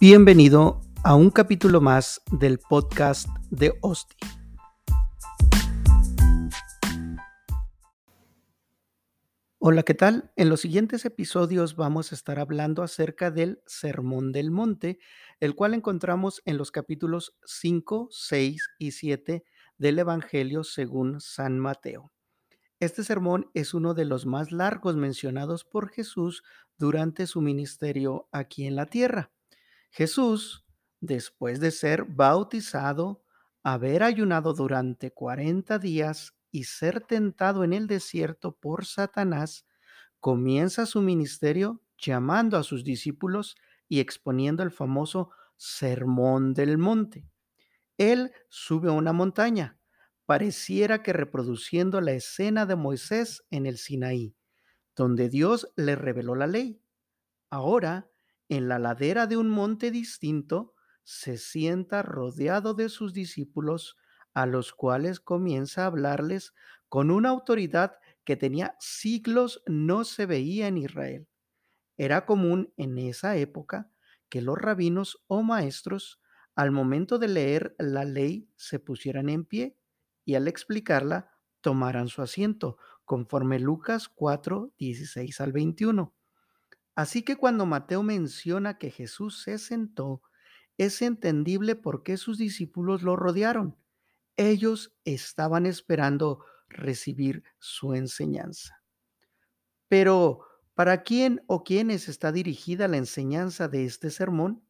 Bienvenido a un capítulo más del podcast de Osti. Hola, ¿qué tal? En los siguientes episodios vamos a estar hablando acerca del Sermón del Monte, el cual encontramos en los capítulos 5, 6 y 7 del Evangelio según San Mateo. Este sermón es uno de los más largos mencionados por Jesús durante su ministerio aquí en la tierra. Jesús, después de ser bautizado, haber ayunado durante 40 días y ser tentado en el desierto por Satanás, comienza su ministerio llamando a sus discípulos y exponiendo el famoso Sermón del Monte. Él sube a una montaña, pareciera que reproduciendo la escena de Moisés en el Sinaí, donde Dios le reveló la ley. Ahora en la ladera de un monte distinto, se sienta rodeado de sus discípulos, a los cuales comienza a hablarles con una autoridad que tenía siglos no se veía en Israel. Era común en esa época que los rabinos o maestros, al momento de leer la ley, se pusieran en pie y al explicarla tomaran su asiento, conforme Lucas 4, 16 al 21. Así que cuando Mateo menciona que Jesús se sentó, es entendible por qué sus discípulos lo rodearon. Ellos estaban esperando recibir su enseñanza. Pero, ¿para quién o quiénes está dirigida la enseñanza de este sermón?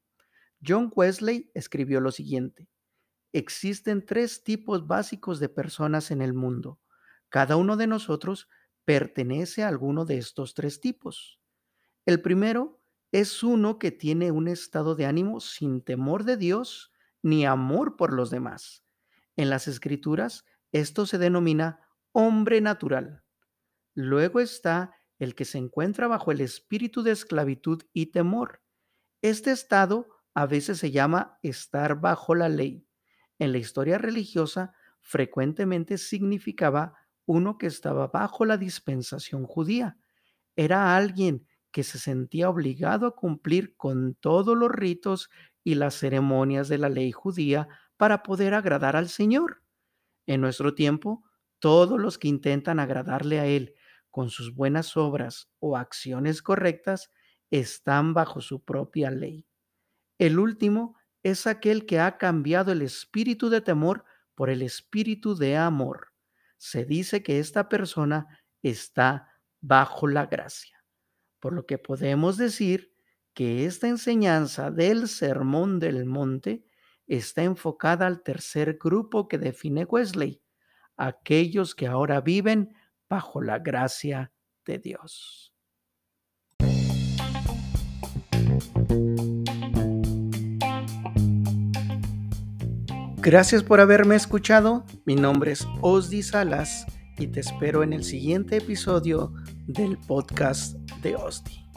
John Wesley escribió lo siguiente. Existen tres tipos básicos de personas en el mundo. Cada uno de nosotros pertenece a alguno de estos tres tipos. El primero es uno que tiene un estado de ánimo sin temor de Dios ni amor por los demás. En las escrituras, esto se denomina hombre natural. Luego está el que se encuentra bajo el espíritu de esclavitud y temor. Este estado a veces se llama estar bajo la ley. En la historia religiosa frecuentemente significaba uno que estaba bajo la dispensación judía. Era alguien que se sentía obligado a cumplir con todos los ritos y las ceremonias de la ley judía para poder agradar al Señor. En nuestro tiempo, todos los que intentan agradarle a Él con sus buenas obras o acciones correctas están bajo su propia ley. El último es aquel que ha cambiado el espíritu de temor por el espíritu de amor. Se dice que esta persona está bajo la gracia por lo que podemos decir que esta enseñanza del Sermón del Monte está enfocada al tercer grupo que define Wesley, aquellos que ahora viven bajo la gracia de Dios. Gracias por haberme escuchado. Mi nombre es Osdi Salas y te espero en el siguiente episodio del podcast de Osti.